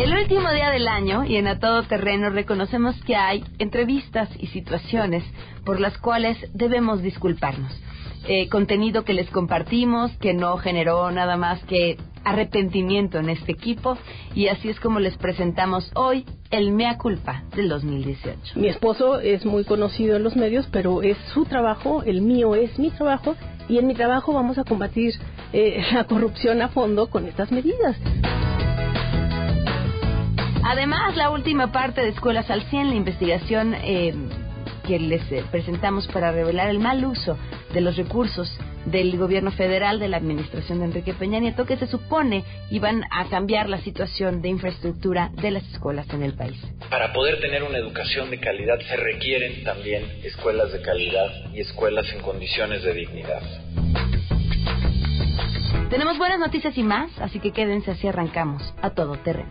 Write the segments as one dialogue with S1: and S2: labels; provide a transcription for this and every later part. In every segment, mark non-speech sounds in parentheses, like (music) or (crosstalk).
S1: El último día del año y en A Todo Terreno reconocemos que hay entrevistas y situaciones por las cuales debemos disculparnos. Eh, contenido que les compartimos, que no generó nada más que arrepentimiento en este equipo y así es como les presentamos hoy el Mea Culpa del 2018.
S2: Mi esposo es muy conocido en los medios, pero es su trabajo, el mío es mi trabajo y en mi trabajo vamos a combatir eh, (laughs) la corrupción a fondo con estas medidas.
S1: Además, la última parte de Escuelas al 100, la investigación eh, que les eh, presentamos para revelar el mal uso de los recursos del gobierno federal, de la administración de Enrique Peña Nieto, que se supone iban a cambiar la situación de infraestructura de las escuelas en el país.
S3: Para poder tener una educación de calidad se requieren también escuelas de calidad y escuelas en condiciones de dignidad.
S1: Tenemos buenas noticias y más, así que quédense así arrancamos a todo terreno.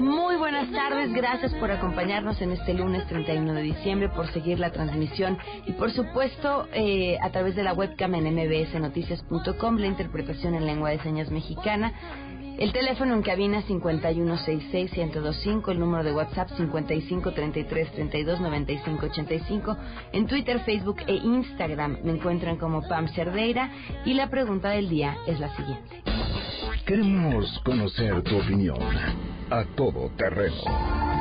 S1: Muy buenas tardes, gracias por acompañarnos en este lunes 31 de diciembre, por seguir la transmisión y por supuesto eh, a través de la webcam en mbsnoticias.com, la interpretación en lengua de señas mexicana el teléfono en cabina 5166-1025, el número de WhatsApp 5533-329585. En Twitter, Facebook e Instagram me encuentran como Pam Cerdeira y la pregunta del día es la siguiente.
S4: Queremos conocer tu opinión a todo terreno.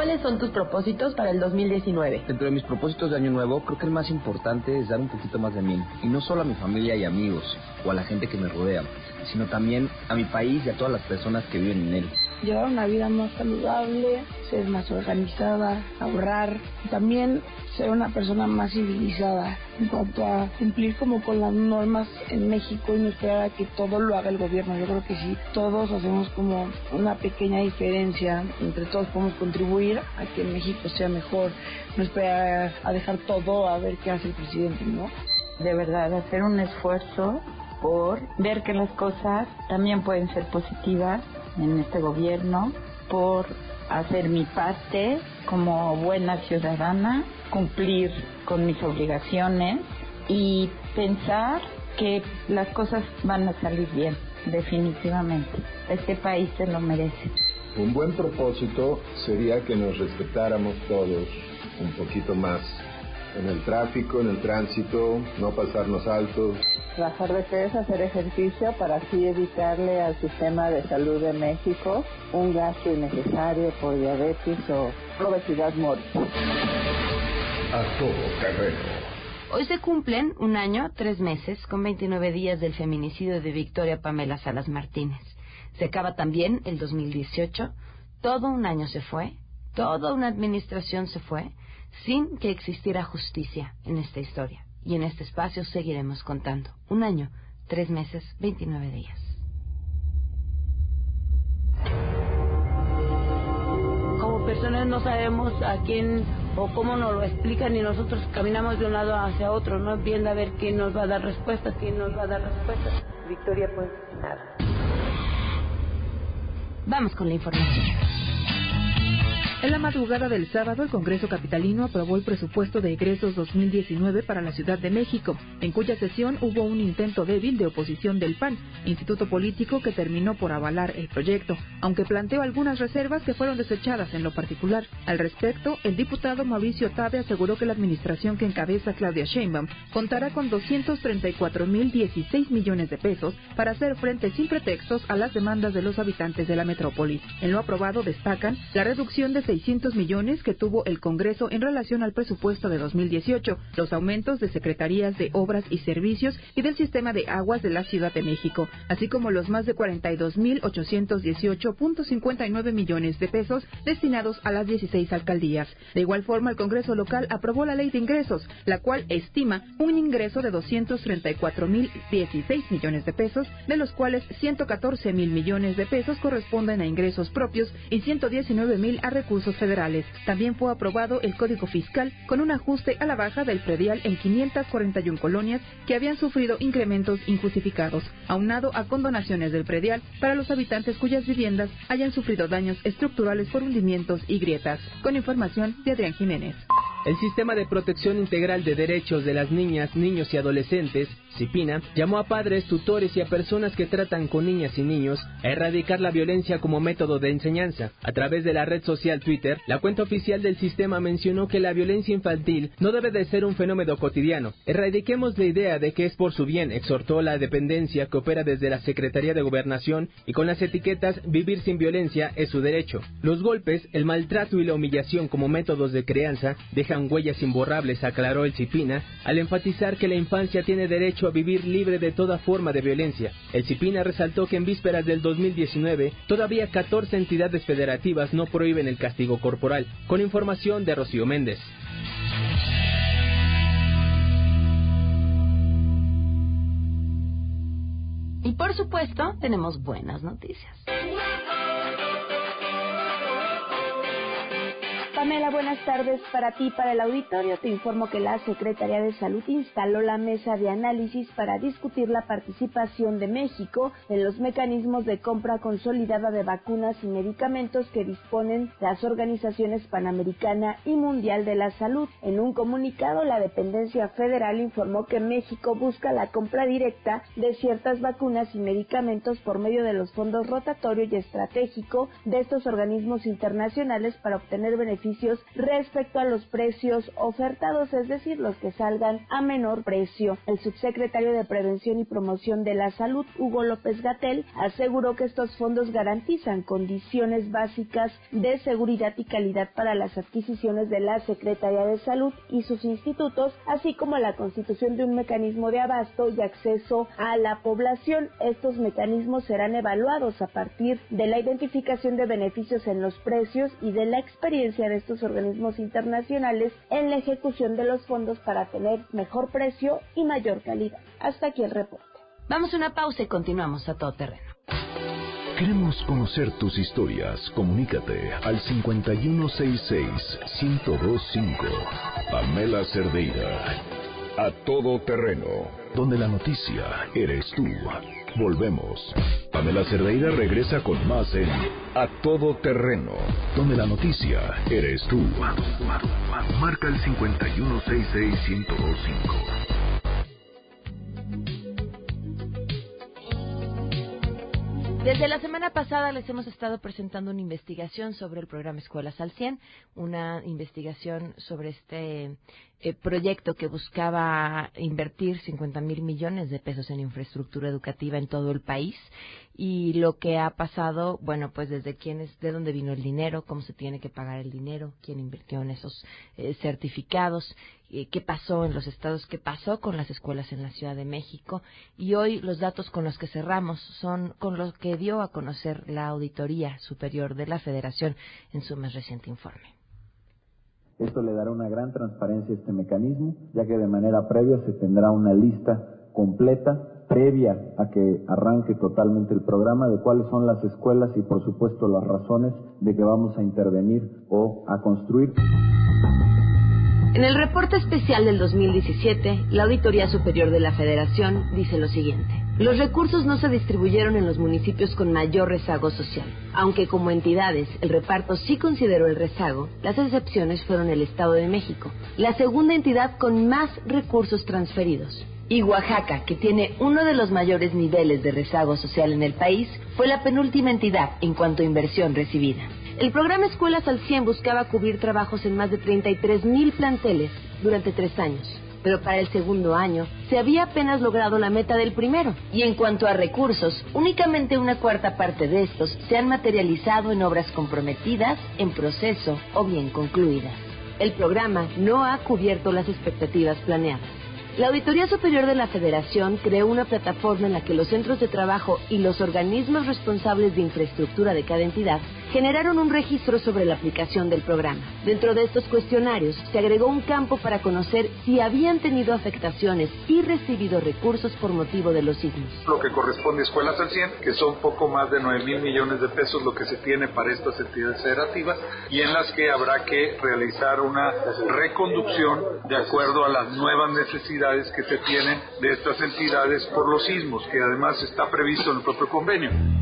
S2: ¿Cuáles son tus propósitos para el 2019?
S5: Dentro de mis propósitos de año nuevo, creo que el más importante es dar un poquito más de mí. Y no solo a mi familia y amigos, o a la gente que me rodea, sino también a mi país y a todas las personas que viven en él.
S6: Llevar una vida más saludable, ser más organizada, ahorrar, también ser una persona más civilizada en cuanto a cumplir como con las normas en México y no esperar a que todo lo haga el gobierno. Yo creo que si todos hacemos como una pequeña diferencia, entre todos podemos contribuir a que México sea mejor, no esperar a dejar todo a ver qué hace el presidente, ¿no?
S7: De verdad, hacer un esfuerzo por ver que las cosas también pueden ser positivas en este gobierno, por hacer mi parte como buena ciudadana, cumplir con mis obligaciones y pensar que las cosas van a salir bien, definitivamente. Este país se lo merece.
S8: Un buen propósito sería que nos respetáramos todos un poquito más en el tráfico, en el tránsito, no pasarnos altos.
S9: Bajar de peso, hacer ejercicio para así evitarle al sistema de salud de México un gasto innecesario por diabetes o obesidad mórbida.
S4: A todo terreno.
S1: Hoy se cumplen un año, tres meses, con 29 días del feminicidio de Victoria Pamela Salas Martínez. Se acaba también el 2018, todo un año se fue, toda una administración se fue, sin que existiera justicia en esta historia. Y en este espacio seguiremos contando. Un año, tres meses, 29 días.
S6: Como personas no sabemos a quién o cómo nos lo explican y nosotros caminamos de un lado hacia otro, no viendo a ver quién nos va a dar respuestas, quién nos va a dar respuestas.
S9: Victoria, pues nada.
S1: Vamos con la información.
S10: En la madrugada del sábado, el Congreso Capitalino aprobó el presupuesto de egresos 2019 para la Ciudad de México, en cuya sesión hubo un intento débil de oposición del PAN, instituto político que terminó por avalar el proyecto, aunque planteó algunas reservas que fueron desechadas en lo particular. Al respecto, el diputado Mauricio Tabe aseguró que la administración que encabeza Claudia Sheinbaum contará con 234.016 millones de pesos para hacer frente sin pretextos a las demandas de los habitantes de la metrópoli. En lo aprobado destacan la reducción de 600 millones que tuvo el Congreso en relación al presupuesto de 2018, los aumentos de secretarías de obras y servicios y del sistema de aguas de la Ciudad de México, así como los más de 42.818.59 millones de pesos destinados a las 16 alcaldías. De igual forma, el Congreso local aprobó la ley de ingresos, la cual estima un ingreso de 234.016 millones de pesos, de los cuales 114.000 millones de pesos corresponden a ingresos propios y 119.000 a recursos federales. También fue aprobado el Código Fiscal con un ajuste a la baja del predial en 541 colonias que habían sufrido incrementos injustificados, aunado a condonaciones del predial para los habitantes cuyas viviendas hayan sufrido daños estructurales por hundimientos y grietas. Con información de Adrián Jiménez.
S11: El Sistema de Protección Integral de Derechos de las Niñas, Niños y Adolescentes, CIPINA, llamó a padres, tutores y a personas que tratan con niñas y niños a erradicar la violencia como método de enseñanza. A través de la red social Twitter, la cuenta oficial del sistema mencionó que la violencia infantil no debe de ser un fenómeno cotidiano. Erradiquemos la idea de que es por su bien, exhortó la dependencia que opera desde la Secretaría de Gobernación y con las etiquetas vivir sin violencia es su derecho. Los golpes, el maltrato y la humillación como métodos de crianza dejan huellas imborrables, aclaró el Cipina, al enfatizar que la infancia tiene derecho a vivir libre de toda forma de violencia. El Cipina resaltó que en vísperas del 2019 todavía 14 entidades federativas no prohíben el castigo corporal. Con información de Rocío Méndez.
S12: Y por supuesto, tenemos buenas noticias.
S13: Pamela, buenas tardes para ti, para el auditorio. Te informo que la Secretaría de Salud instaló la mesa de análisis para discutir la participación de México en los mecanismos de compra consolidada de vacunas y medicamentos que disponen las organizaciones Panamericana y Mundial de la Salud. En un comunicado, la dependencia federal informó que México busca la compra directa de ciertas vacunas y medicamentos por medio de los fondos rotatorio y estratégico de estos organismos internacionales para obtener beneficios respecto a los precios ofertados, es decir, los que salgan a menor precio. El subsecretario de Prevención y Promoción de la Salud, Hugo López Gatel, aseguró que estos fondos garantizan condiciones básicas de seguridad y calidad para las adquisiciones de la Secretaría de Salud y sus institutos, así como la constitución de un mecanismo de abasto y acceso a la población. Estos mecanismos serán evaluados a partir de la identificación de beneficios en los precios y de la experiencia de estos organismos internacionales en la ejecución de los fondos para tener mejor precio y mayor calidad. Hasta aquí el reporte.
S12: Vamos a una pausa y continuamos a todo terreno.
S4: Queremos conocer tus historias. Comunícate al 5166-1025. Pamela Cerdeira. A todo terreno. Donde la noticia eres tú. Volvemos. Pamela Cerdeira regresa con más en A Todo Terreno, donde la noticia eres tú. Marca el 5166125.
S12: Desde la semana pasada les hemos estado presentando una investigación sobre el programa Escuelas al 100, una investigación sobre este eh, proyecto que buscaba invertir 50 mil millones de pesos en infraestructura educativa en todo el país y lo que ha pasado, bueno, pues desde quién es, de dónde vino el dinero, cómo se tiene que pagar el dinero, quién invirtió en esos eh, certificados, qué pasó en los estados, qué pasó con las escuelas en la Ciudad de México y hoy los datos con los que cerramos son con los que dio a conocer la Auditoría Superior de la Federación en su más reciente informe.
S14: Esto le dará una gran transparencia a este mecanismo, ya que de manera previa se tendrá una lista completa previa a que arranque totalmente el programa de cuáles son las escuelas y por supuesto las razones de que vamos a intervenir o a construir.
S12: En el reporte especial del 2017, la Auditoría Superior de la Federación dice lo siguiente. Los recursos no se distribuyeron en los municipios con mayor rezago social. Aunque como entidades el reparto sí consideró el rezago, las excepciones fueron el Estado de México, la segunda entidad con más recursos transferidos. Y Oaxaca, que tiene uno de los mayores niveles de rezago social en el país, fue la penúltima entidad en cuanto a inversión recibida. El programa Escuelas al 100 buscaba cubrir trabajos en más de 33 mil planteles durante tres años, pero para el segundo año se había apenas logrado la meta del primero. Y en cuanto a recursos, únicamente una cuarta parte de estos se han materializado en obras comprometidas, en proceso o bien concluidas. El programa no ha cubierto las expectativas planeadas. La Auditoría Superior de la Federación creó una plataforma en la que los centros de trabajo y los organismos responsables de infraestructura de cada entidad generaron un registro sobre la aplicación del programa. Dentro de estos cuestionarios se agregó un campo para conocer si habían tenido afectaciones y recibido recursos por motivo de los sismos.
S15: Lo que corresponde a Escuelas al 100, que son poco más de 9 mil millones de pesos lo que se tiene para estas entidades federativas y en las que habrá que realizar una reconducción de acuerdo a las nuevas necesidades que se tienen de estas entidades por los sismos, que además está previsto en el propio convenio.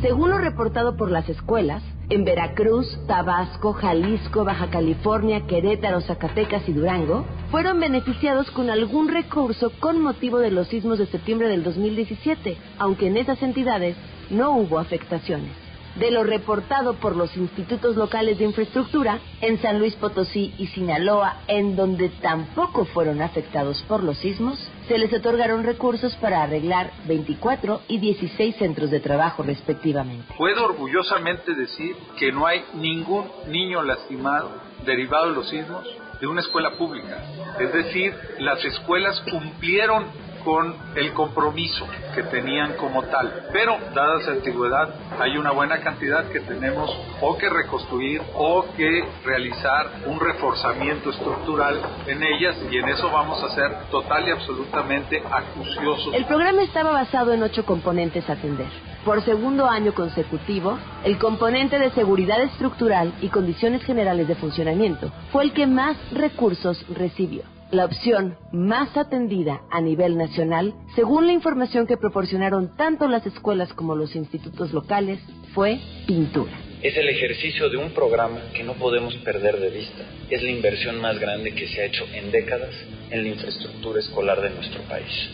S12: Según lo reportado por las escuelas, en Veracruz, Tabasco, Jalisco, Baja California, Querétaro, Zacatecas y Durango, fueron beneficiados con algún recurso con motivo de los sismos de septiembre del 2017, aunque en esas entidades no hubo afectaciones. De lo reportado por los institutos locales de infraestructura en San Luis Potosí y Sinaloa, en donde tampoco fueron afectados por los sismos, se les otorgaron recursos para arreglar 24 y 16 centros de trabajo respectivamente.
S15: Puedo orgullosamente decir que no hay ningún niño lastimado derivado de los sismos de una escuela pública. Es decir, las escuelas cumplieron con el compromiso que tenían como tal. Pero, dada su antigüedad, hay una buena cantidad que tenemos o que reconstruir o que realizar un reforzamiento estructural en ellas y en eso vamos a ser total y absolutamente acuciosos.
S12: El programa estaba basado en ocho componentes a atender. Por segundo año consecutivo, el componente de seguridad estructural y condiciones generales de funcionamiento fue el que más recursos recibió. La opción más atendida a nivel nacional, según la información que proporcionaron tanto las escuelas como los institutos locales, fue pintura.
S3: Es el ejercicio de un programa que no podemos perder de vista. Es la inversión más grande que se ha hecho en décadas en la infraestructura escolar de nuestro país.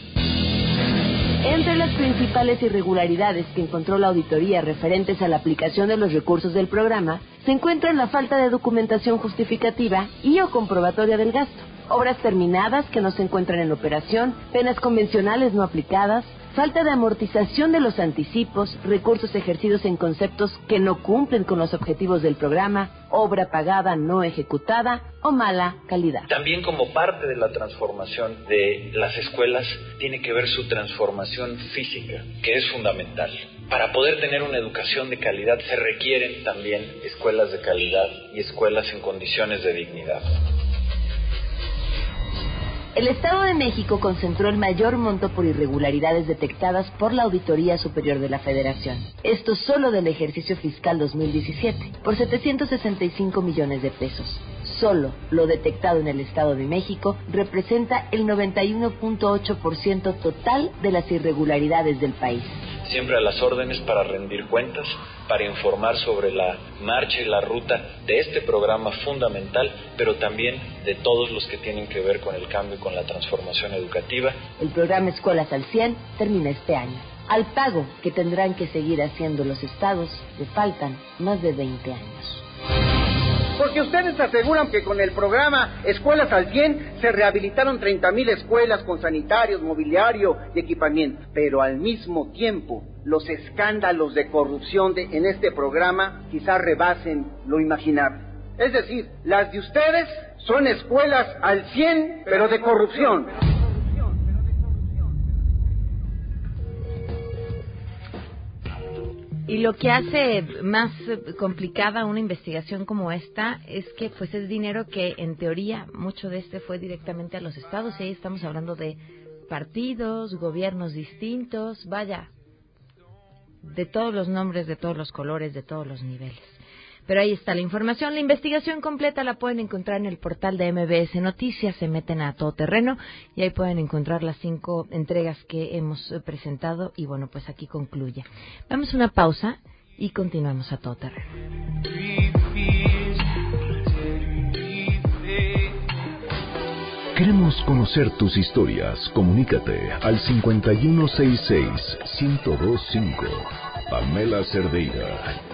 S12: Entre las principales irregularidades que encontró la auditoría referentes a la aplicación de los recursos del programa, se encuentra la falta de documentación justificativa y o comprobatoria del gasto obras terminadas que no se encuentran en operación, penas convencionales no aplicadas, falta de amortización de los anticipos, recursos ejercidos en conceptos que no cumplen con los objetivos del programa, obra pagada no ejecutada o mala calidad.
S3: También como parte de la transformación de las escuelas tiene que ver su transformación física, que es fundamental. Para poder tener una educación de calidad se requieren también escuelas de calidad y escuelas en condiciones de dignidad.
S12: El Estado de México concentró el mayor monto por irregularidades detectadas por la Auditoría Superior de la Federación. Esto solo del ejercicio fiscal 2017, por 765 millones de pesos. Solo lo detectado en el Estado de México representa el 91.8% total de las irregularidades del país
S3: siempre a las órdenes para rendir cuentas, para informar sobre la marcha y la ruta de este programa fundamental, pero también de todos los que tienen que ver con el cambio y con la transformación educativa.
S12: El programa Escuelas al 100 termina este año. Al pago que tendrán que seguir haciendo los estados le faltan más de 20 años.
S9: Porque ustedes aseguran que con el programa Escuelas al 100 se rehabilitaron 30.000 escuelas con sanitarios, mobiliario y equipamiento. Pero al mismo tiempo, los escándalos de corrupción de, en este programa quizás rebasen lo imaginable. Es decir, las de ustedes son escuelas al 100, pero de corrupción.
S16: Y lo que hace más complicada una investigación como esta es que pues es dinero que en teoría mucho de este fue directamente a los estados y ahí estamos hablando de partidos, gobiernos distintos, vaya, de todos los nombres, de todos los colores, de todos los niveles. Pero ahí está la información. La investigación completa la pueden encontrar en el portal de MBS Noticias. Se meten a todo terreno y ahí pueden encontrar las cinco entregas que hemos presentado. Y bueno, pues aquí concluye. Vamos a una pausa y continuamos a todo terreno.
S4: Queremos conocer tus historias. Comunícate al 5166-1025. Pamela Cerdeira.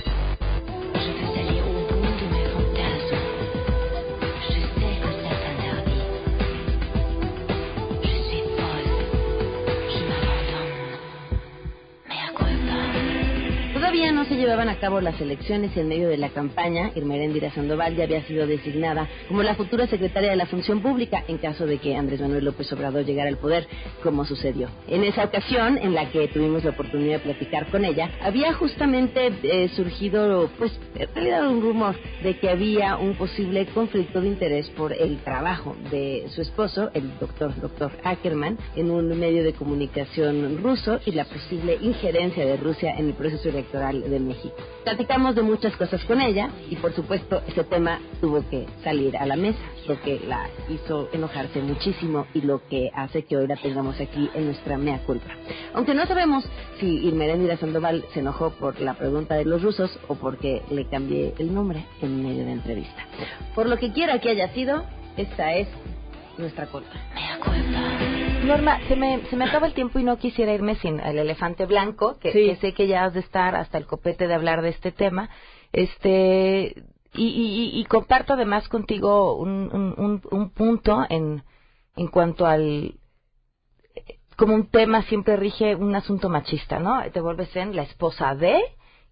S16: Llevaban a cabo las elecciones en medio de la campaña, Irmeréndira Sandoval ya había sido designada como la futura secretaria de la Función Pública en caso de que Andrés Manuel López Obrador llegara al poder, como sucedió. En esa ocasión, en la que tuvimos la oportunidad de platicar con ella, había justamente eh, surgido, pues, en realidad un rumor de que había un posible conflicto de interés por el trabajo de su esposo, el doctor, doctor Ackerman, en un medio de comunicación ruso y la posible injerencia de Rusia en el proceso electoral de México. Platicamos de muchas cosas con ella y por supuesto ese tema tuvo que salir a la mesa, lo que la hizo enojarse muchísimo y lo que hace que hoy la tengamos aquí en nuestra mea culpa. Aunque no sabemos si Irmerendira Sandoval se enojó por la pregunta de los rusos o porque le cambié el nombre en medio de entrevista. Por lo que quiera que haya sido, esta es nuestra culpa. Norma, se me, se me acaba el tiempo y no quisiera irme sin el elefante blanco, que, sé que ya has de estar hasta el copete de hablar de este tema. Este, y, y, comparto además contigo un, un, un, punto en, en cuanto al como un tema siempre rige un asunto machista, ¿no? Te vuelves en la esposa de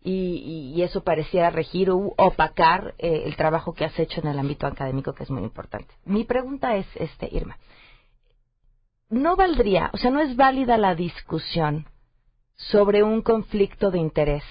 S16: y, eso pareciera regir o opacar eh, el trabajo que has hecho en el ámbito académico, que es muy importante. Mi pregunta es, este, Irma, no valdría, o sea, no es válida la discusión sobre un conflicto de interés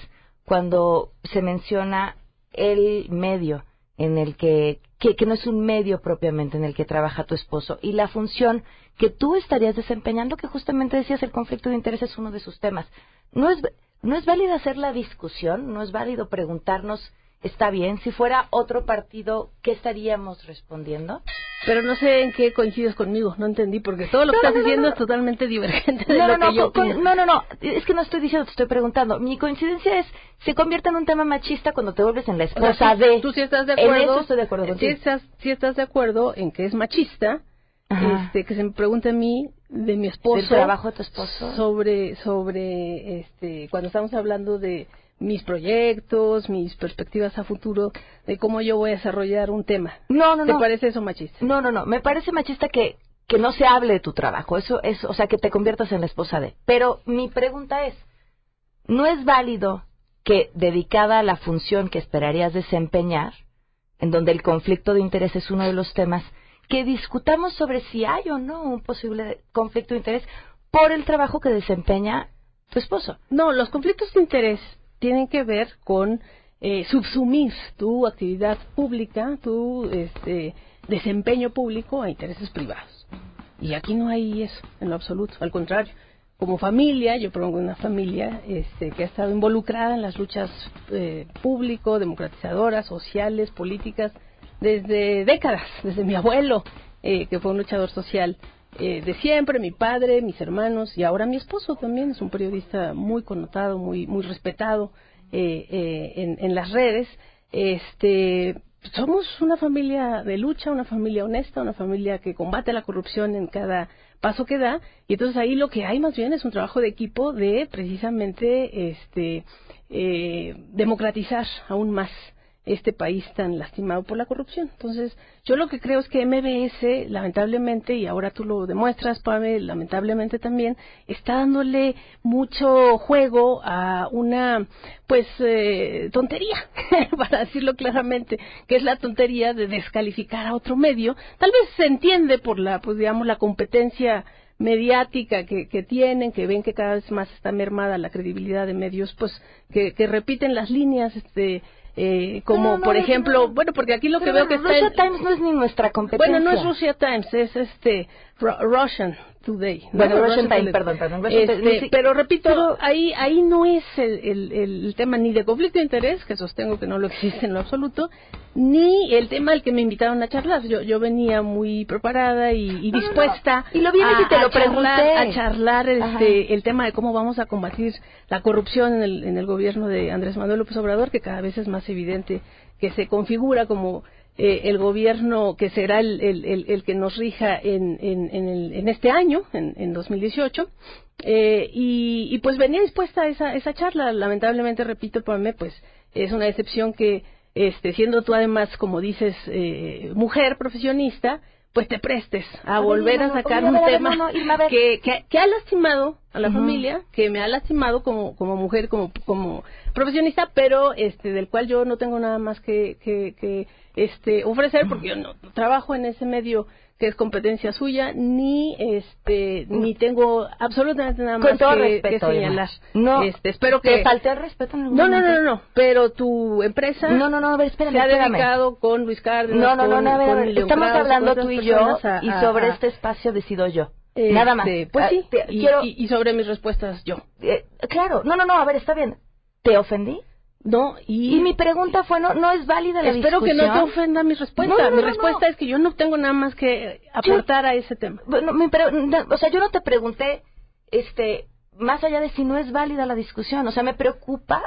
S16: cuando se menciona el medio en el que, que, no es un medio propiamente en el que trabaja tu esposo y la función que tú estarías desempeñando, que justamente decías el conflicto de interés es uno de sus temas. No es, no es válida hacer la discusión, no es válido preguntarnos está bien. Si fuera otro partido, ¿qué estaríamos respondiendo?
S2: Pero no sé en qué coincides conmigo, no entendí, porque todo lo que estás diciendo es totalmente divergente de
S16: lo
S2: que yo
S16: No, no, no, es que no estoy diciendo, te estoy preguntando. Mi coincidencia es, se convierte en un tema machista cuando te vuelves en la esposa de...
S2: Tú sí estás de acuerdo.
S16: En eso estoy de acuerdo contigo.
S2: Estás, si estás de acuerdo en que es machista, este, que se me pregunte a mí de mi esposo. ¿Del
S16: trabajo de tu esposo?
S2: Sobre, sobre, este, cuando estamos hablando de mis proyectos, mis perspectivas a futuro de cómo yo voy a desarrollar un tema.
S16: No, no,
S2: ¿Te parece eso machista?
S16: No, no, no. Me parece machista que, que no se hable de tu trabajo. Eso es, o sea, que te conviertas en la esposa de. Pero mi pregunta es, ¿no es válido que dedicada a la función que esperarías desempeñar, en donde el conflicto de interés es uno de los temas, que discutamos sobre si hay o no un posible conflicto de interés por el trabajo que desempeña tu esposo?
S2: No, los conflictos de interés tienen que ver con eh, subsumir tu actividad pública, tu este, desempeño público a intereses privados. Y aquí no hay eso, en lo absoluto. Al contrario, como familia, yo propongo una familia este, que ha estado involucrada en las luchas eh, público, democratizadoras, sociales, políticas, desde décadas, desde mi abuelo, eh, que fue un luchador social eh, de siempre, mi padre, mis hermanos y ahora mi esposo también es un periodista muy connotado, muy muy respetado eh, eh, en, las redes. Este, somos una familia de lucha, una familia honesta, una familia que combate la corrupción en cada paso que da y entonces ahí lo que hay más bien es un trabajo de equipo de precisamente este democratizar aún más este país tan lastimado por la corrupción. Entonces, yo lo que creo es que MBS, lamentablemente, y ahora tú lo demuestras, Pame, lamentablemente también, está dándole mucho juego a una, pues, eh, tontería, (laughs) para decirlo claramente, que es la tontería de descalificar a otro medio. Tal vez se entiende por la, pues, digamos, la competencia mediática que, que, tienen, que ven que cada vez más está mermada la credibilidad de medios, pues que, que repiten las líneas este, eh, como por ejemplo, bueno, porque aquí lo que veo que está
S16: Russia Times no es ni nuestra competencia.
S2: Bueno, no es Russia Times, es este Russian Today.
S16: Bueno, Russian, Times, perdón, perdón.
S2: Este, pero repito, ahí ahí no es el, el, tema ni de conflicto de interés, que sostengo que no lo existe en lo absoluto, ni el tema al que me invitaron a charlar. Yo, yo venía muy preparada y, dispuesta
S16: y lo
S2: a,
S16: y te lo
S2: charlar, a charlar este, el tema de cómo vamos a combatir la corrupción en el, en el gobierno de Andrés Manuel López Obrador, que cada vez es más evidente que se configura como eh, el gobierno que será el, el, el, que nos rija en, en, en, este año, en, 2018. Eh, y, y, pues venía dispuesta a esa, esa charla. Lamentablemente, repito, para mí, pues es una decepción que, este, siendo tú además, como dices, eh, mujer profesionista, pues te prestes a, volver a sacar un tema que, que, ha lastimado a la familia, que me ha lastimado como, como mujer, como, como profesionista, pero este del cual yo no tengo nada más que, que, que este ofrecer porque yo no trabajo en ese medio que es competencia suya, ni este ni tengo absolutamente nada más que, señalar.
S16: No,
S2: este, espero que
S16: te falte el respeto en
S2: no, no, no, no, pero tu empresa
S16: no, no, no, espérame,
S2: se ha dedicado con Luis Cárdenas,
S16: no, no, no, estamos hablando tú y yo y sobre este espacio decido yo. nada más.
S2: Este, pues sí, ah, y, quiero... y, sobre mis respuestas yo.
S16: Eh, claro, no, no, no, a ver, está bien. ¿Te ofendí?
S2: No,
S16: y, mi pregunta fue, no, no es válida la
S2: Espero que no te ofenda mi respuesta. mi respuesta es que yo no tengo nada más que aportar a ese tema.
S16: Bueno, mi o sea, yo no te pregunté, este, más allá de si no es válida la discusión. O sea, me preocupa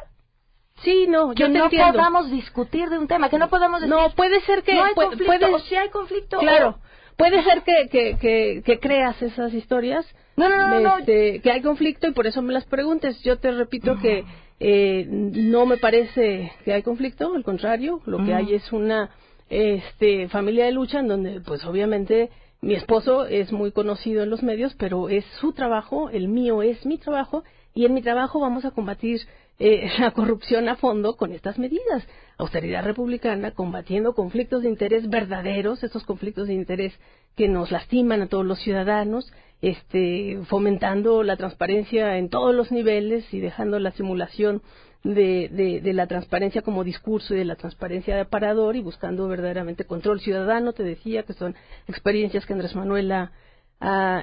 S2: Sí, no,
S16: que no podamos discutir de un tema, que no podamos decir,
S2: No, puede ser que
S16: no hay conflicto, o si hay conflicto.
S2: Claro, puede ser que, que, que, que, creas esas historias.
S16: No, no, no,
S2: este, Que hay conflicto y por eso me las preguntes. Yo te repito que eh, no me parece que hay conflicto, al contrario, lo que hay es una este, familia de lucha en donde, pues obviamente, mi esposo es muy conocido en los medios, pero es su trabajo, el mío es mi trabajo, y en mi trabajo vamos a combatir eh, (laughs) la corrupción a fondo con estas medidas. Austeridad republicana, combatiendo conflictos de interés verdaderos, estos conflictos de interés que nos lastiman a todos los ciudadanos, este, fomentando la transparencia en todos los niveles y dejando la simulación de, de, la transparencia como discurso y de la transparencia de aparador y buscando verdaderamente control ciudadano. Te decía que son experiencias que Andrés Manuel ha,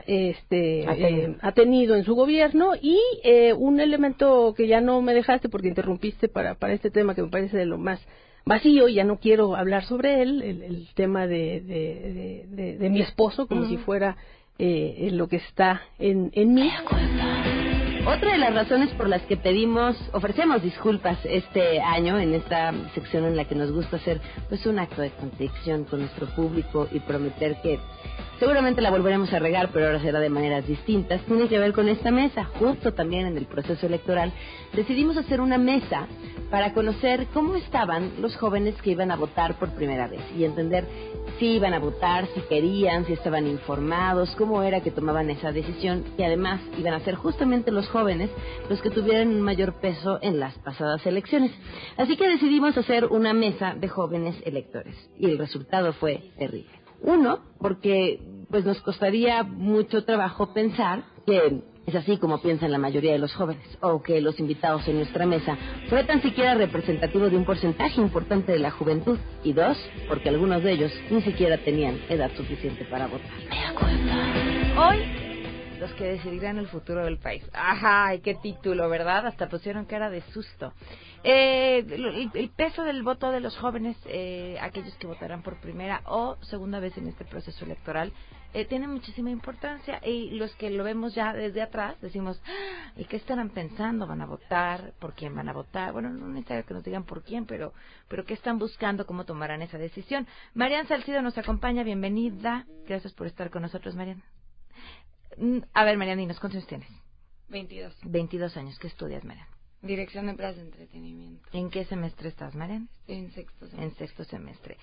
S2: este, eh, ha, tenido. en su gobierno y eh, un elemento que ya no me dejaste porque interrumpiste para, para este tema que me parece de lo más vacío y ya no quiero hablar sobre él, el, tema de, de, de, mi esposo como si fuera eh, en lo que está en, en mí.
S16: Otra de las razones por las que pedimos, ofrecemos disculpas este año en esta sección en la que nos gusta hacer pues un acto de contrición con nuestro público y prometer que seguramente la volveremos a regar, pero ahora será de maneras distintas, tiene que ver con esta mesa. Justo también en el proceso electoral decidimos hacer una mesa para conocer cómo estaban los jóvenes que iban a votar por primera vez y entender si iban a votar, si querían, si estaban informados, cómo era que tomaban esa decisión y además iban a ser justamente los jóvenes los que tuvieran un mayor peso en las pasadas elecciones. Así que decidimos hacer una mesa de jóvenes electores y el resultado fue terrible. Uno, porque pues nos costaría mucho trabajo pensar que es así como piensan la mayoría de los jóvenes, o que los invitados en nuestra mesa fue tan siquiera representativo de un porcentaje importante de la juventud, y dos, porque algunos de ellos ni siquiera tenían edad suficiente para votar. Hoy, los que decidirán el futuro del país. Ajá, qué título, ¿verdad? Hasta pusieron era de susto. Eh, el, peso del voto de los jóvenes, eh, aquellos que votarán por primera o segunda vez en este proceso electoral, eh, tiene muchísima importancia y los que lo vemos ya desde atrás decimos, ah, ¿y qué estarán pensando? ¿Van a votar? ¿Por quién van a votar? Bueno, no necesariamente que nos digan por quién, pero, pero ¿qué están buscando? ¿Cómo tomarán esa decisión? Marian Salcido nos acompaña, bienvenida. Gracias por estar con nosotros, Marian. Mm, a ver, Marian, dinos, ¿cuántos años tienes?
S17: 22.
S16: 22 años. ¿Qué estudias, Marian?
S17: Dirección de Empresas de Entretenimiento.
S16: ¿En qué semestre estás, Marian?
S17: En sexto semestre.
S16: En sexto semestre.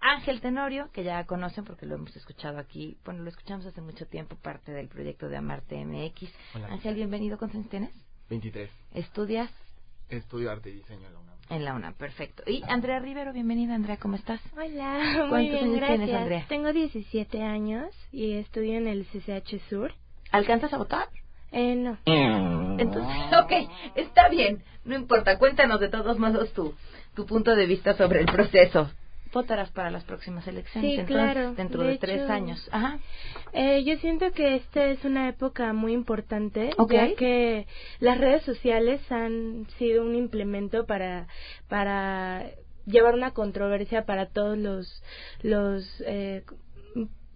S16: Ángel Tenorio, que ya conocen porque lo hemos escuchado aquí, bueno, lo escuchamos hace mucho tiempo, parte del proyecto de Amarte MX. Ángel, bienvenido, ¿cuántos años tienes?
S18: 23.
S16: ¿Estudias?
S18: Estudio arte y diseño en la UNAM.
S16: En la UNAM, perfecto. Y Andrea Rivero, bienvenida, Andrea, ¿cómo estás?
S19: Hola, muy bien, gracias. Tienes, Andrea? Tengo 17 años y estudio en el CCH Sur.
S16: ¿Alcanzas a votar?
S19: Eh, no.
S16: Entonces, (laughs) ok, está bien, no importa, cuéntanos de todos modos tu, tu punto de vista sobre el proceso. Votarás para las próximas elecciones,
S19: sí,
S16: entonces,
S19: claro.
S16: dentro de, tres años. Ajá.
S19: Eh, yo siento que esta es una época muy importante, ya que las redes sociales han sido un implemento para, para llevar una controversia para todos los, los eh,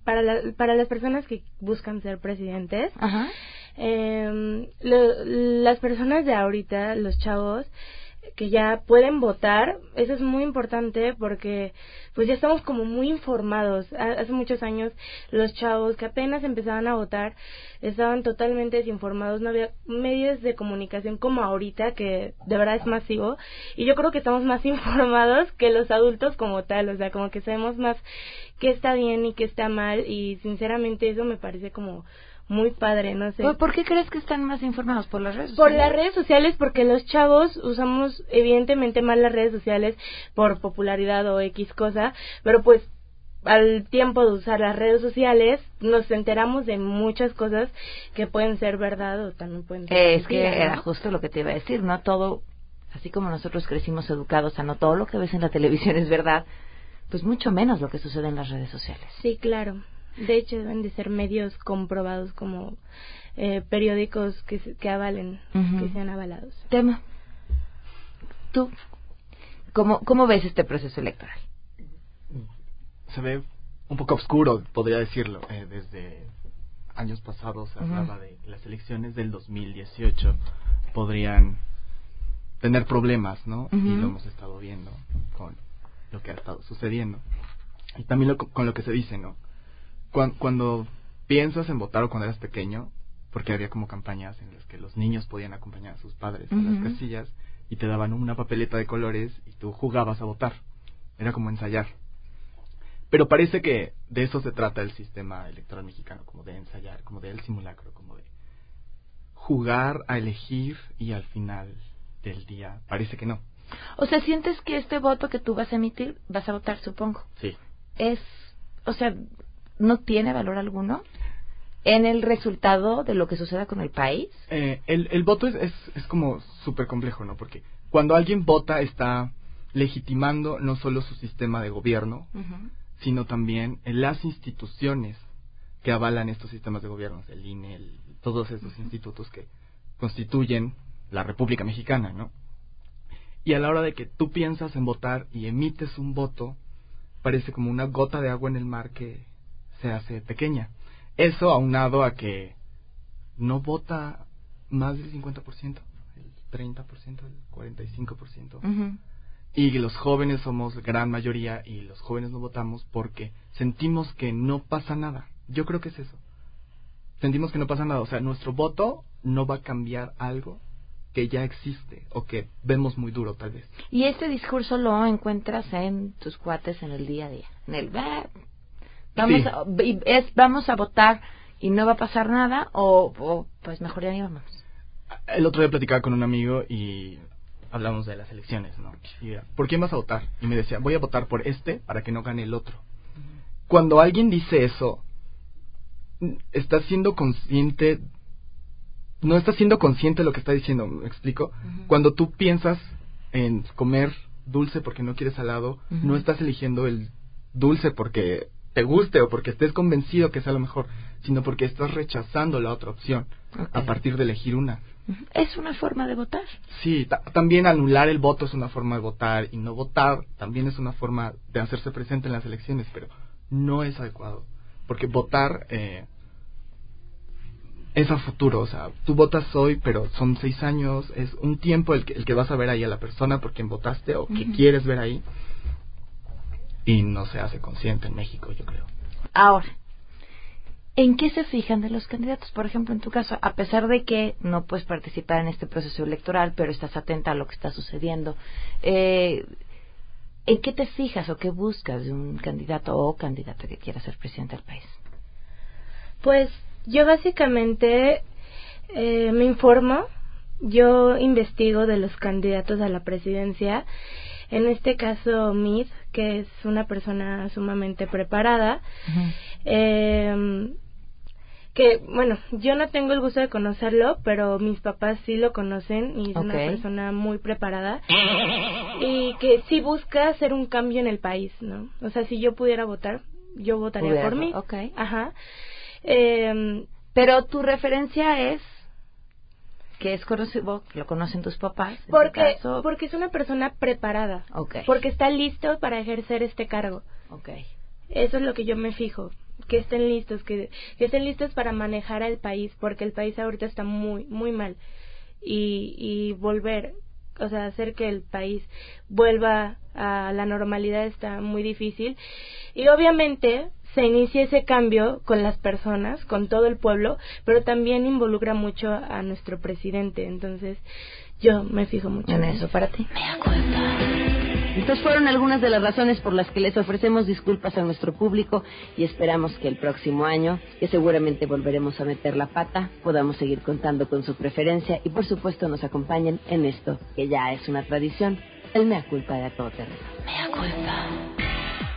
S19: para, para las personas que buscan ser presidentes.
S16: Ajá
S19: eh, las personas de ahorita, los chavos, que ya pueden votar, eso es muy importante porque pues ya estamos como muy informados. Hace muchos años los chavos que apenas empezaban a votar estaban totalmente desinformados, no había medios de comunicación como ahorita que de verdad es masivo y yo creo que estamos más (laughs) informados que los adultos como tal, o sea, como que sabemos más qué está bien y qué está mal y sinceramente eso me parece como muy padre, no sé.
S16: ¿Por qué crees que están más informados? ¿Por las redes
S19: sociales? Por las redes sociales, porque los chavos usamos evidentemente más las redes sociales por popularidad o X cosa, pero pues al tiempo de usar las redes sociales nos enteramos de muchas cosas que pueden ser verdad o también pueden ser
S16: Es que era justo lo que te iba a decir, no todo, así como nosotros crecimos educados a no todo lo que ves en la (laughs) televisión es verdad, pues mucho menos lo que sucede en las redes sociales.
S19: Sí, claro. De hecho, deben de ser medios comprobados como eh, periódicos que, que avalen, que sean avalados.
S16: Tema. ¿Tú cómo, cómo ves este proceso electoral?
S18: Se ve un poco oscuro, podría decirlo. Eh, desde años pasados se hablaba de las elecciones del 2018 podrían tener problemas, ¿no? Y lo hemos estado viendo con lo que ha estado sucediendo. Y también con lo que se dice, ¿no? Cuando, piensas en votar o cuando eras pequeño, porque había como campañas en las que los niños podían acompañar a sus padres a las casillas y te daban una papeleta de colores y tú jugabas a votar. Era como ensayar. Pero parece que de eso se trata el sistema electoral mexicano, como de ensayar, como del simulacro, como de jugar a elegir y al final del día parece que no.
S16: O sea, sientes que este voto que tú vas a emitir, vas a votar, supongo.
S18: Sí.
S16: Es, o sea, no tiene valor alguno en el resultado de lo que suceda con el país?
S18: Eh, el, el voto es, es, es como súper complejo, ¿no? Porque cuando alguien vota está legitimando no solo su sistema de gobierno, sino también las instituciones que avalan estos sistemas de gobierno, el INE, todos esos institutos que constituyen la República Mexicana, ¿no? Y a la hora de que tú piensas en votar y emites un voto, parece como una gota de agua en el mar que se hace pequeña. Eso aunado a que no vota más del 50%, el 30%, el 45%. Y los jóvenes somos gran mayoría y los jóvenes no votamos porque sentimos que no pasa nada. Yo creo que es eso. Sentimos que no pasa nada. O sea, nuestro voto no va a cambiar algo que ya existe o que vemos muy duro tal vez.
S16: Y este discurso lo encuentras en tus cuates en el día a día. En el Vamos, a, es, vamos a votar y no va a pasar nada o, pues mejor ya ni vamos.
S18: El otro día platicaba con un amigo y hablamos de las elecciones, ¿no? ¿por quién vas a votar? Y me decía, voy a votar por este para que no gane el otro. Cuando alguien dice eso, está siendo consciente, no está siendo consciente de lo que está diciendo, ¿me explico? Cuando tú piensas en comer dulce porque no quieres salado, no estás eligiendo el dulce porque te guste o porque estés convencido que sea lo mejor, sino porque estás rechazando la otra opción a partir de elegir una.
S16: Es una forma de votar.
S18: Sí, también anular el voto es una forma de votar y no votar también es una forma de hacerse presente en las elecciones, pero no es adecuado, porque votar eh, es a futuro, o sea, tú votas hoy, pero son seis años, es un tiempo el que, el que vas a ver ahí a la persona por quien votaste o que quieres ver ahí y no se hace consciente en México, yo creo.
S16: Ahora, ¿en qué se fijan de los candidatos? Por ejemplo, en tu caso, a pesar de que no puedes participar en este proceso electoral, pero estás atenta a lo que está sucediendo, eh, ¿en qué te fijas o qué buscas de un candidato o candidata que quiera ser presidente del país?
S19: Pues yo básicamente eh, me informo, yo investigo de los candidatos a la presidencia en este caso, Mid, que es una persona sumamente preparada, eh, que, bueno, yo no tengo el gusto de conocerlo, pero mis papás sí lo conocen y es una persona muy preparada y que sí busca hacer un cambio en el país, ¿no? O sea, si yo pudiera votar, yo votaría por mí.
S16: Okay.
S19: Ajá. Eh,
S16: pero tu referencia es que es conocido, lo conocen tus papás.
S19: Porque, porque es una persona preparada. Porque está listo para ejercer este cargo.
S16: Okay.
S19: Eso es lo que yo me fijo. Que estén listos, que, que estén listos para manejar al país, porque el país ahorita está muy, muy mal. Y, y volver o sea, hacer que el país vuelva a la normalidad está muy difícil. Y obviamente se inicia ese cambio con las personas, con todo el pueblo, pero también involucra mucho a nuestro presidente. Entonces, yo me fijo mucho
S16: en eso. Para ti. Estas fueron algunas de las razones por las que les ofrecemos disculpas a nuestro público y esperamos que el próximo año, que seguramente volveremos a meter la pata, podamos seguir contando con su preferencia y por supuesto nos acompañen en esto, que ya es una tradición, el mea culpa de a todo terreno. Mea culpa.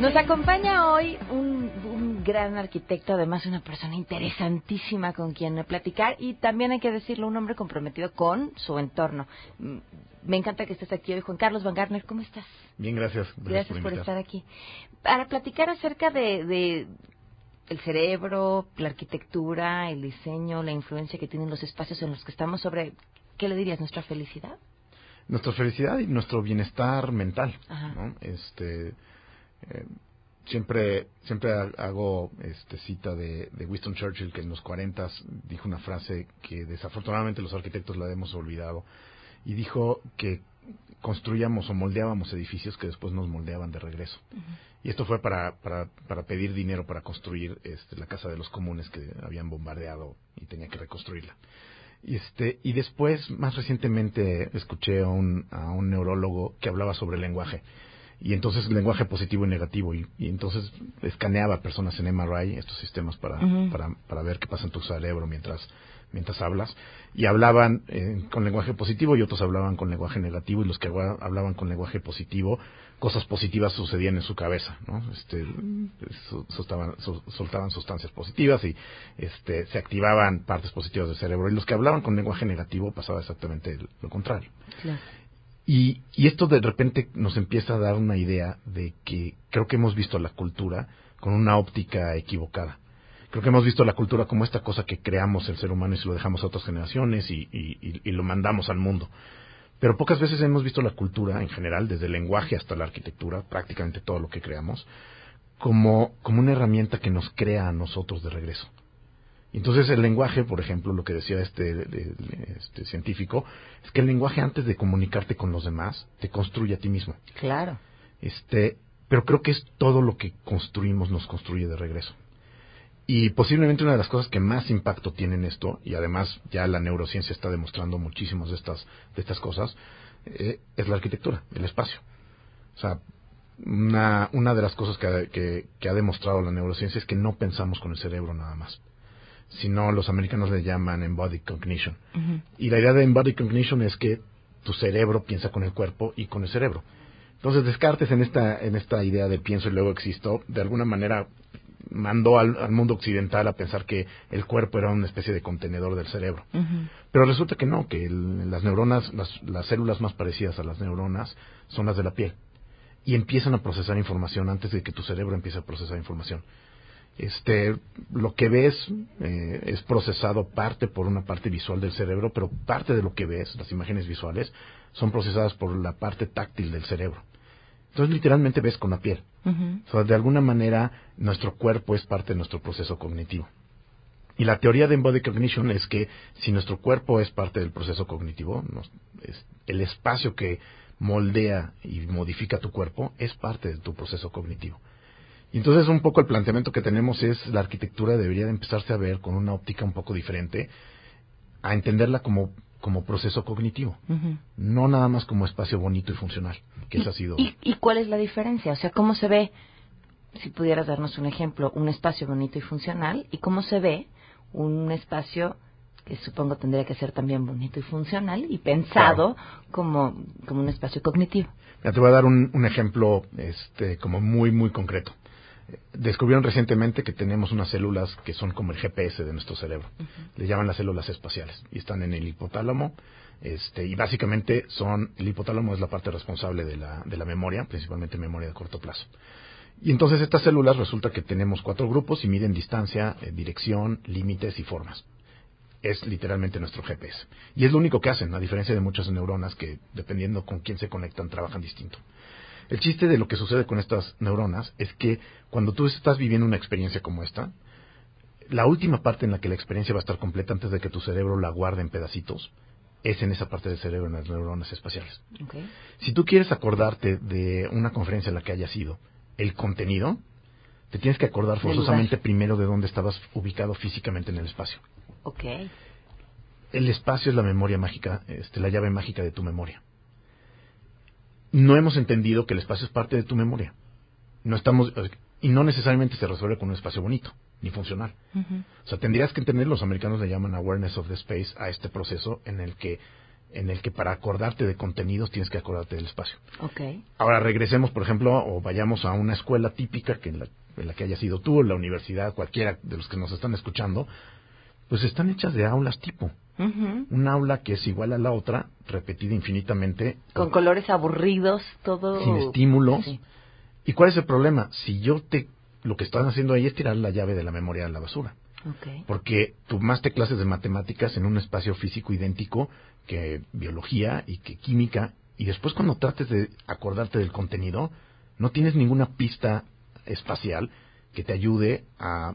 S16: Nos acompaña hoy un, un, gran arquitecto, además una persona interesantísima con quien platicar y también hay que decirlo, un hombre comprometido con su entorno me encanta que estés aquí hoy, Juan Carlos Van Garner. ¿Cómo estás?
S20: Bien, gracias.
S16: Gracias, por, estar aquí. Para platicar acerca de, de el cerebro, la arquitectura, el diseño, la influencia que tienen los espacios en los que estamos sobre, ¿qué le dirías? ¿Nuestra felicidad?
S20: Nuestra felicidad y nuestro bienestar mental. ¿no? Este, eh, siempre siempre hago este, cita de, de, Winston Churchill que en los 40 dijo una frase que desafortunadamente los arquitectos la hemos olvidado y dijo que construíamos o moldeábamos edificios que después nos moldeaban de regreso. Y esto fue para, para, para pedir dinero para construir este, la casa de los comunes que habían bombardeado y tenía que reconstruirla. Y, este, y después, más recientemente, escuché a un, a un neurólogo que hablaba sobre el lenguaje. Y entonces lenguaje positivo y negativo. Y, entonces escaneaba personas en MRI, estos sistemas para, para, para ver qué pasa en tu cerebro mientras mientras hablas, y hablaban eh, con lenguaje positivo y otros hablaban con lenguaje negativo, y los que hablaban con lenguaje positivo, cosas positivas sucedían en su cabeza, ¿no? Este, soltaban, soltaban sustancias positivas y este, se activaban partes positivas del cerebro, y los que hablaban con lenguaje negativo pasaba exactamente lo contrario. Y, y esto de repente nos empieza a dar una idea de que creo que hemos visto la cultura con una óptica equivocada creo que hemos visto la cultura como esta cosa que creamos el ser humano y se lo dejamos a otras generaciones y, y, lo mandamos al mundo. Pero pocas veces hemos visto la cultura en general, desde el lenguaje hasta la arquitectura, prácticamente todo lo que creamos, como, como una herramienta que nos crea a nosotros de regreso. Entonces el lenguaje, por ejemplo, lo que decía este, este científico, es que el lenguaje antes de comunicarte con los demás, te construye a ti mismo.
S16: Claro.
S20: Este, pero creo que es todo lo que construimos nos construye de regreso. Y posiblemente una de las cosas que más impacto tiene en esto, y además ya la neurociencia está demostrando muchísimas de estas, de estas cosas, eh, es la arquitectura, el espacio. O sea, una, una de las cosas que, que, ha demostrado la neurociencia es que no pensamos con el cerebro nada más, sino los americanos le llaman embodied cognition. Y la idea de embodied cognition es que tu cerebro piensa con el cuerpo y con el cerebro. Entonces Descartes en esta, en esta idea de pienso y luego existo, de alguna manera mandó al, mundo occidental a pensar que el cuerpo era una especie de contenedor del cerebro. Pero resulta que no, que las neuronas, las, las células más parecidas a las neuronas son las de la piel. Y empiezan a procesar información antes de que tu cerebro empiece a procesar información. Este, lo que ves eh, es procesado parte por una parte visual del cerebro, pero parte de lo que ves, las imágenes visuales, son procesadas por la parte táctil del cerebro. Entonces literalmente ves con la piel. De alguna manera nuestro cuerpo es parte de nuestro proceso cognitivo. Y la teoría de embodied cognition es que si nuestro cuerpo es parte del proceso cognitivo, el espacio que moldea y modifica tu cuerpo es parte de tu proceso cognitivo. Y entonces un poco el planteamiento que tenemos es la arquitectura debería de empezarse a ver con una óptica un poco diferente, a entenderla como como proceso cognitivo, no nada más como espacio bonito y funcional, que ha sido.
S16: ¿Y, ¿Y cuál es la diferencia? O sea, ¿cómo se ve, si pudieras darnos un ejemplo, un espacio bonito y funcional, y cómo se ve un espacio que supongo tendría que ser también bonito y funcional y pensado como, como un espacio cognitivo?
S20: Ya te voy a dar un, un ejemplo este, como muy, muy concreto. Descubrieron recientemente que tenemos unas células que son como el GPS de nuestro cerebro. Le llaman las células espaciales y están en el hipotálamo. Este, y básicamente son, el hipotálamo es la parte responsable de la, de la memoria, principalmente memoria de corto plazo. Y entonces estas células resulta que tenemos cuatro grupos y miden distancia, eh, dirección, límites y formas. Es literalmente nuestro GPS. Y es lo único que hacen, a diferencia de muchas neuronas que, dependiendo con quién se conectan, trabajan distinto. El chiste de lo que sucede con estas neuronas es que cuando tú estás viviendo una experiencia como esta, la última parte en la que la experiencia va a estar completa antes de que tu cerebro la guarde en pedacitos es en esa parte del cerebro, en las neuronas espaciales. Si tú quieres acordarte de una conferencia en la que hayas ido, el contenido, te tienes que acordar forzosamente primero de dónde estabas ubicado físicamente en el espacio. El espacio es la memoria mágica, este, la llave mágica de tu memoria. No hemos entendido que el espacio es parte de tu memoria. No estamos y no necesariamente se resuelve con un espacio bonito ni funcional. O sea, tendrías que entender, los americanos le llaman awareness of the space a este proceso en el que en el que para acordarte de contenidos tienes que acordarte del espacio.
S16: Okay.
S20: Ahora regresemos, por ejemplo, o vayamos a una escuela típica que en la, en la que hayas ido tú, la universidad, cualquiera de los que nos están escuchando, pues están hechas de aulas tipo. Un aula que es igual a la otra, repetida infinitamente.
S16: Con colores aburridos, todo.
S20: Sin estímulos. ¿Y cuál es el problema? Si yo te. Lo que están haciendo ahí es tirar la llave de la memoria a la basura.
S16: Okay.
S20: Porque tomaste clases de matemáticas en un espacio físico idéntico que biología y que química, y después cuando trates de acordarte del contenido, no tienes ninguna pista espacial que te ayude a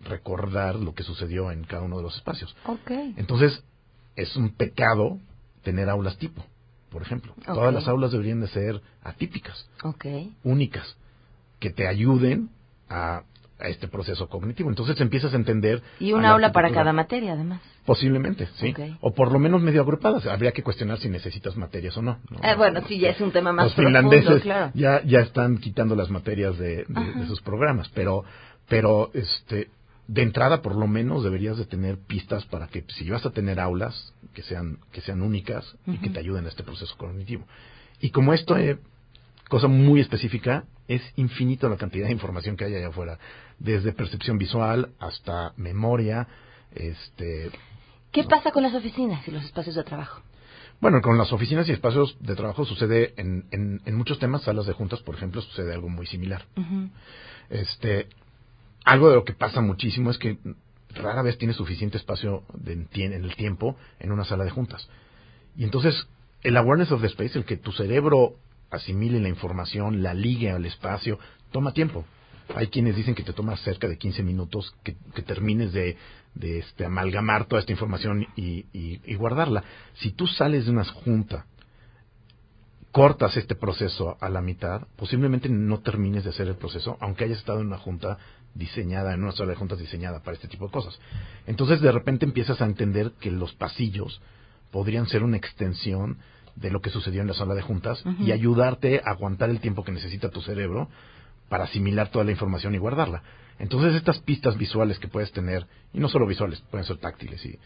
S20: recordar lo que sucedió en cada uno de los espacios.
S16: Okay.
S20: Entonces, es un pecado tener aulas tipo, por ejemplo.
S16: Okay.
S20: Todas las aulas deberían de ser atípicas,
S16: okay.
S20: únicas, que te ayuden a, a, este proceso cognitivo. Entonces empiezas a entender...
S16: Y un aula para cada materia, además.
S20: Posiblemente, sí. O por lo menos medio agrupadas. Habría que cuestionar si necesitas materias o no. ¿no?
S16: Eh, bueno, sí, ya es un tema más
S20: Los
S16: profundo,
S20: finlandeses
S16: claro.
S20: ya, ya están quitando las materias de, de, de sus programas, pero, pero este, de entrada por lo menos deberías de tener pistas para que si vas a tener aulas que sean que sean únicas uh -huh. y que te ayuden a este proceso cognitivo y como esto es cosa muy específica es infinito la cantidad de información que hay allá afuera desde percepción visual hasta memoria este
S16: qué pasa con las oficinas y los espacios de trabajo
S20: bueno, con las oficinas y espacios de trabajo sucede en, en, en muchos temas, salas de juntas, por ejemplo, sucede algo muy similar.
S16: Uh -huh.
S20: Este, algo de lo que pasa muchísimo es que rara vez tienes suficiente espacio de, en el tiempo en una sala de juntas. Y entonces, el awareness of the space, el que tu cerebro asimile la información, la ligue al espacio, toma tiempo. Hay quienes dicen que te toma cerca de 15 minutos que, termines de, de este, amalgamar toda esta información y, y, y guardarla. Si tú sales de una junta cortas este proceso a la mitad, posiblemente no termines de hacer el proceso, aunque hayas estado en una junta diseñada, en una sala de juntas diseñada para este tipo de cosas. Entonces de repente empiezas a entender que los pasillos podrían ser una extensión de lo que sucedió en la sala de juntas uh -huh. y ayudarte a aguantar el tiempo que necesita tu cerebro para asimilar toda la información y guardarla. Entonces estas pistas visuales que puedes tener, y no solo visuales, pueden ser táctiles y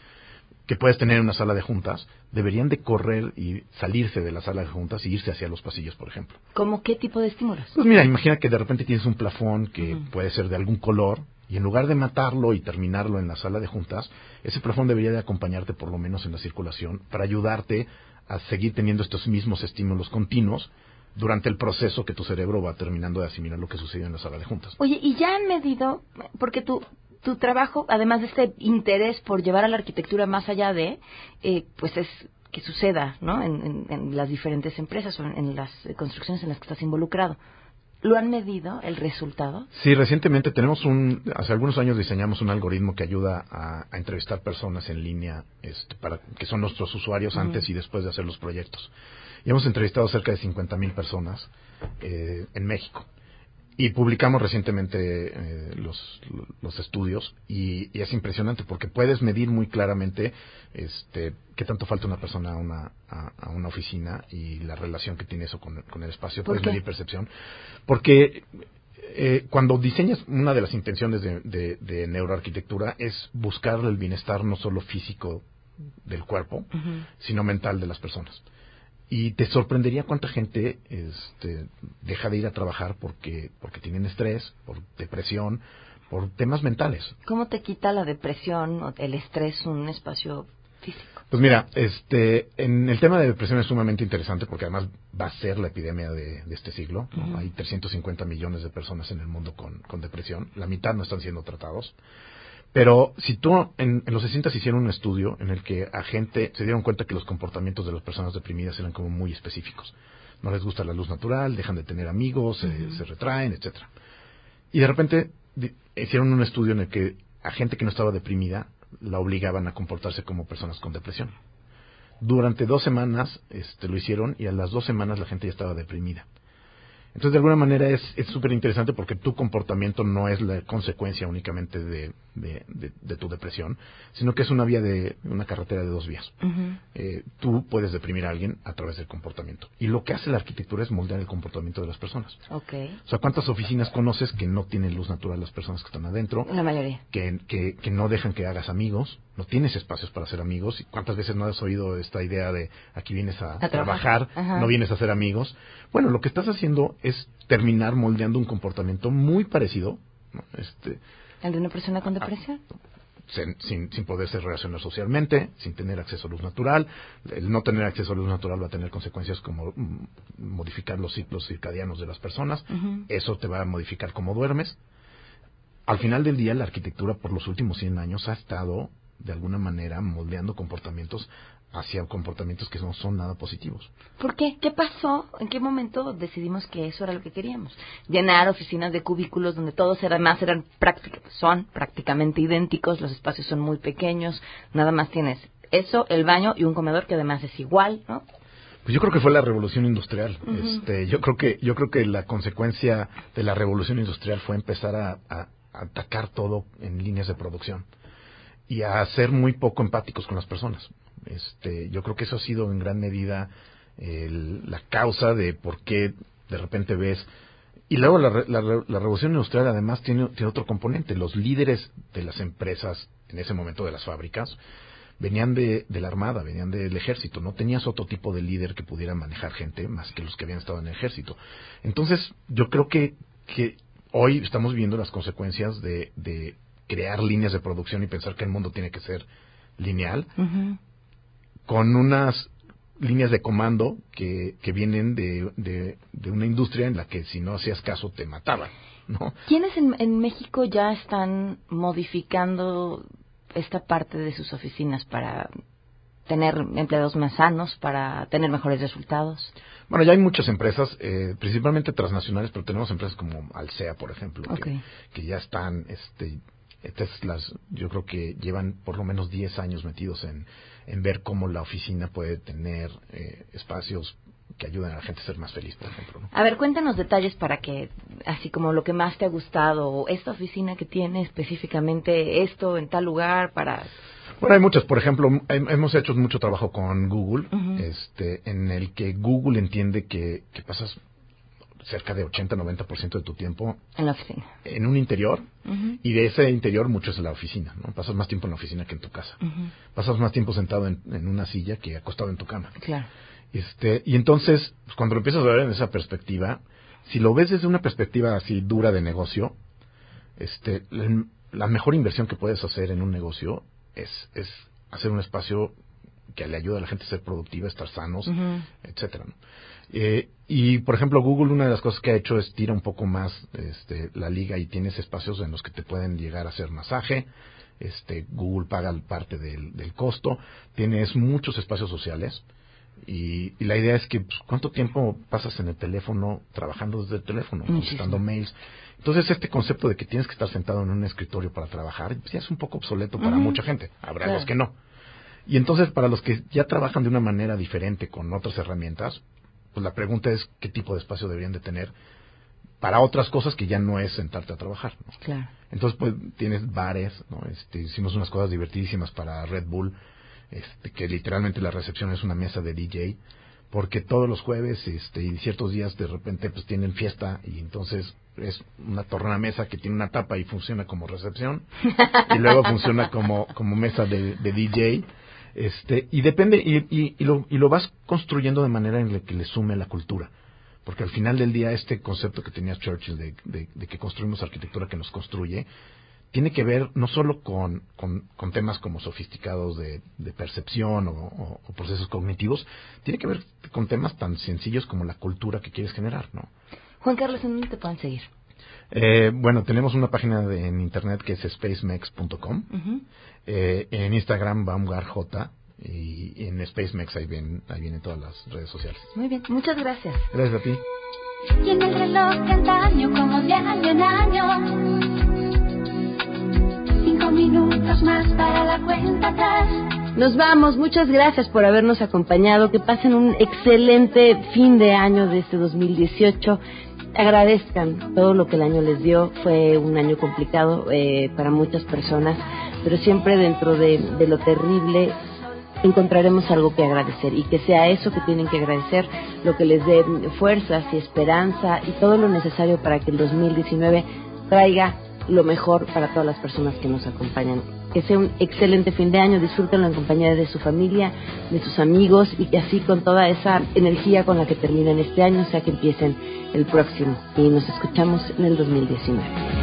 S20: que puedes tener en una sala de juntas, deberían de correr y salirse de la sala de juntas y irse hacia los pasillos, por ejemplo.
S16: ¿Cómo qué tipo de estímulos?
S20: Pues mira, imagina que de repente tienes un plafón que uh -huh. puede ser de algún color y en lugar de matarlo y terminarlo en la sala de juntas, ese plafón debería de acompañarte por lo menos en la circulación para ayudarte a seguir teniendo estos mismos estímulos continuos durante el proceso que tu cerebro va terminando de asimilar lo que sucedió en la sala de juntas.
S16: Oye, ¿y ya han medido, porque tú tu trabajo, además de este interés por llevar a la arquitectura más allá de, eh, pues es que suceda, ¿no? En, en, en, las diferentes empresas o en, en las construcciones en las que estás involucrado. ¿Lo han medido el resultado?
S20: Sí, recientemente tenemos un, hace algunos años diseñamos un algoritmo que ayuda a, a entrevistar personas en línea, este, para que son nuestros usuarios uh -huh. antes y después de hacer los proyectos. Y hemos entrevistado cerca de 50 mil personas eh, en México. Y publicamos recientemente eh, los, los estudios y, y, es impresionante porque puedes medir muy claramente este, qué tanto falta una persona a una, a, a una oficina y la relación que tiene eso con, con el espacio. Puedes
S16: qué?
S20: medir percepción. Porque eh, cuando diseñas, una de las intenciones de, de, de, neuroarquitectura es buscar el bienestar no solo físico del cuerpo, uh -huh. sino mental de las personas. Y te sorprendería cuánta gente este, deja de ir a trabajar porque, porque tienen estrés, por depresión, por temas mentales.
S16: ¿Cómo te quita la depresión o el estrés un espacio físico?
S20: Pues mira, este, en el tema de depresión es sumamente interesante porque además va a ser la epidemia de, este siglo. Hay 350 millones de personas en el mundo con, con depresión. La mitad no están siendo tratados. Pero si tú en, los 60 hicieron un estudio en el que a gente se dieron cuenta que los comportamientos de las personas deprimidas eran como muy específicos. No les gusta la luz natural, dejan de tener amigos, se retraen, etcétera. Y de repente hicieron un estudio en el que a gente que no estaba deprimida la obligaban a comportarse como personas con depresión. Durante dos semanas este, lo hicieron y a las dos semanas la gente ya estaba deprimida. Entonces, de alguna manera es súper interesante porque tu comportamiento no es la consecuencia únicamente de, de, tu depresión, sino que es una vía de una carretera de dos vías. Eh, tú puedes deprimir a alguien a través del comportamiento. Y lo que hace la arquitectura es moldear el comportamiento de las personas.
S16: Okay.
S20: O sea, ¿cuántas oficinas conoces que no tienen luz natural las personas que están adentro?
S16: La mayoría.
S20: Que, que, que no dejan que hagas amigos, no tienes espacios para hacer amigos. ¿Y ¿Cuántas veces no has oído esta idea de aquí vienes a, trabajar, no vienes a hacer amigos? Bueno, lo que estás haciendo es terminar moldeando un comportamiento muy parecido, este,
S16: ¿El de una persona con depresión?
S20: Sin, sin, poderse relacionar socialmente, sin tener acceso a luz natural. El no tener acceso a luz natural va a tener consecuencias como mm, modificar los ciclos circadianos de las personas. Eso te va a modificar cómo duermes. Al final del día, la arquitectura por los últimos 100 años ha estado, de alguna manera, moldeando comportamientos hacia comportamientos que no son nada positivos.
S16: ¿Por qué? ¿Qué pasó? ¿En qué momento decidimos que eso era lo que queríamos? Llenar oficinas de cubículos donde todos además eran son prácticamente idénticos, los espacios son muy pequeños, nada más tienes eso, el baño y un comedor que además es igual, ¿no?
S20: Pues yo creo que fue la revolución industrial. este, yo creo que yo creo que la consecuencia de la revolución industrial fue empezar a atacar todo en líneas de producción y a ser muy poco empáticos con las personas. Este, yo creo que eso ha sido en gran medida la causa de por qué de repente ves y luego la, revolución industrial además tiene, tiene, otro componente. Los líderes de las empresas, en ese momento de las fábricas, venían de, de, la Armada, venían del ejército. No tenías otro tipo de líder que pudiera manejar gente más que los que habían estado en el ejército. Entonces, yo creo que, que hoy estamos viendo las consecuencias de, de crear líneas de producción y pensar que el mundo tiene que ser lineal con unas líneas de comando que, que vienen de, de, una industria en la que si no hacías caso te mataban. ¿no?
S16: ¿Quiénes en, en México ya están modificando esta parte de sus oficinas para tener empleados más sanos, para tener mejores resultados?
S20: Bueno, ya hay muchas empresas, eh, principalmente transnacionales, pero tenemos empresas como Alsea, por ejemplo, que, que, ya están, este, estas las, yo creo que llevan por lo menos 10 años metidos en, en ver cómo la oficina puede tener eh, espacios que ayuden a la gente a ser más feliz, por ejemplo.
S16: A ver, cuéntanos detalles para que, así como lo que más te ha gustado, o esta oficina que tiene específicamente esto en tal lugar para...
S20: Bueno, hay muchas. Por ejemplo, hemos hecho mucho trabajo con Google, este, en el que Google entiende que, que pasas cerca de 80-90% de tu tiempo
S16: en la oficina.
S20: En un interior y de ese interior mucho es en la oficina, ¿no? Pasas más tiempo en la oficina que en tu casa. Pasas más tiempo sentado en, una silla que acostado en tu cama.
S16: Claro.
S20: Este, y entonces, pues, cuando lo empiezas a ver en esa perspectiva, si lo ves desde una perspectiva así dura de negocio, este, la, mejor inversión que puedes hacer en un negocio es, es hacer un espacio que le ayude a la gente a ser productiva, estar sanos, etcétera. Eh, y, por ejemplo, Google una de las cosas que ha hecho es tira un poco más este, la liga y tienes espacios en los que te pueden llegar a hacer masaje. Este, Google paga parte del, del costo. Tienes muchos espacios sociales. Y, la idea es que, pues, ¿cuánto tiempo pasas en el teléfono trabajando desde el teléfono, contestando mails? Entonces, este concepto de que tienes que estar sentado en un escritorio para trabajar, pues, ya es un poco obsoleto para mucha gente. Habrá los que no. Y entonces, para los que ya trabajan de una manera diferente con otras herramientas, pues la pregunta es qué tipo de espacio deberían de tener para otras cosas que ya no es sentarte a trabajar.
S16: Claro.
S20: Entonces, pues tienes bares, ¿no? Este, hicimos unas cosas divertidísimas para Red Bull, este, que literalmente la recepción es una mesa de DJ, porque todos los jueves este, y ciertos días de repente pues tienen fiesta y entonces es una torna mesa que tiene una tapa y funciona como recepción y luego funciona como, como mesa de, de DJ Este, y depende, y, y, lo, y lo vas construyendo de manera en la que le sume la cultura. Porque al final del día, este concepto que tenía Churchill de, de, que construimos arquitectura que nos construye, tiene que ver no solo con, con, temas como sofisticados de, de percepción o, procesos cognitivos, tiene que ver con temas tan sencillos como la cultura que quieres generar, ¿no?
S1: Juan Carlos, ¿en dónde te pueden seguir?
S20: Eh, bueno, tenemos una página en internet que es spacemex.com. eh, en Instagram, BaumgarJ. Y, en SpaceMex ahí, ven, ahí vienen todas las redes sociales.
S1: Muy bien, muchas gracias.
S20: Gracias a ti.
S21: Tiene el reloj de como de año en año. Cinco minutos más para la cuenta atrás.
S1: Nos vamos, muchas gracias por habernos acompañado, que pasen un excelente fin de año de este 2018 agradezcan todo lo que el año les dio. Fue un año complicado eh, para muchas personas, pero siempre dentro de, de, lo terrible encontraremos algo que agradecer y que sea eso que tienen que agradecer, lo que les dé fuerzas y esperanza y todo lo necesario para que el 2019 traiga lo mejor para todas las personas que nos acompañan. Que sea un excelente fin de año, disfrútenlo en compañía de su familia, de sus amigos y que así con toda esa energía con la que terminen este año, sea que empiecen el próximo. Y nos escuchamos en el 2019.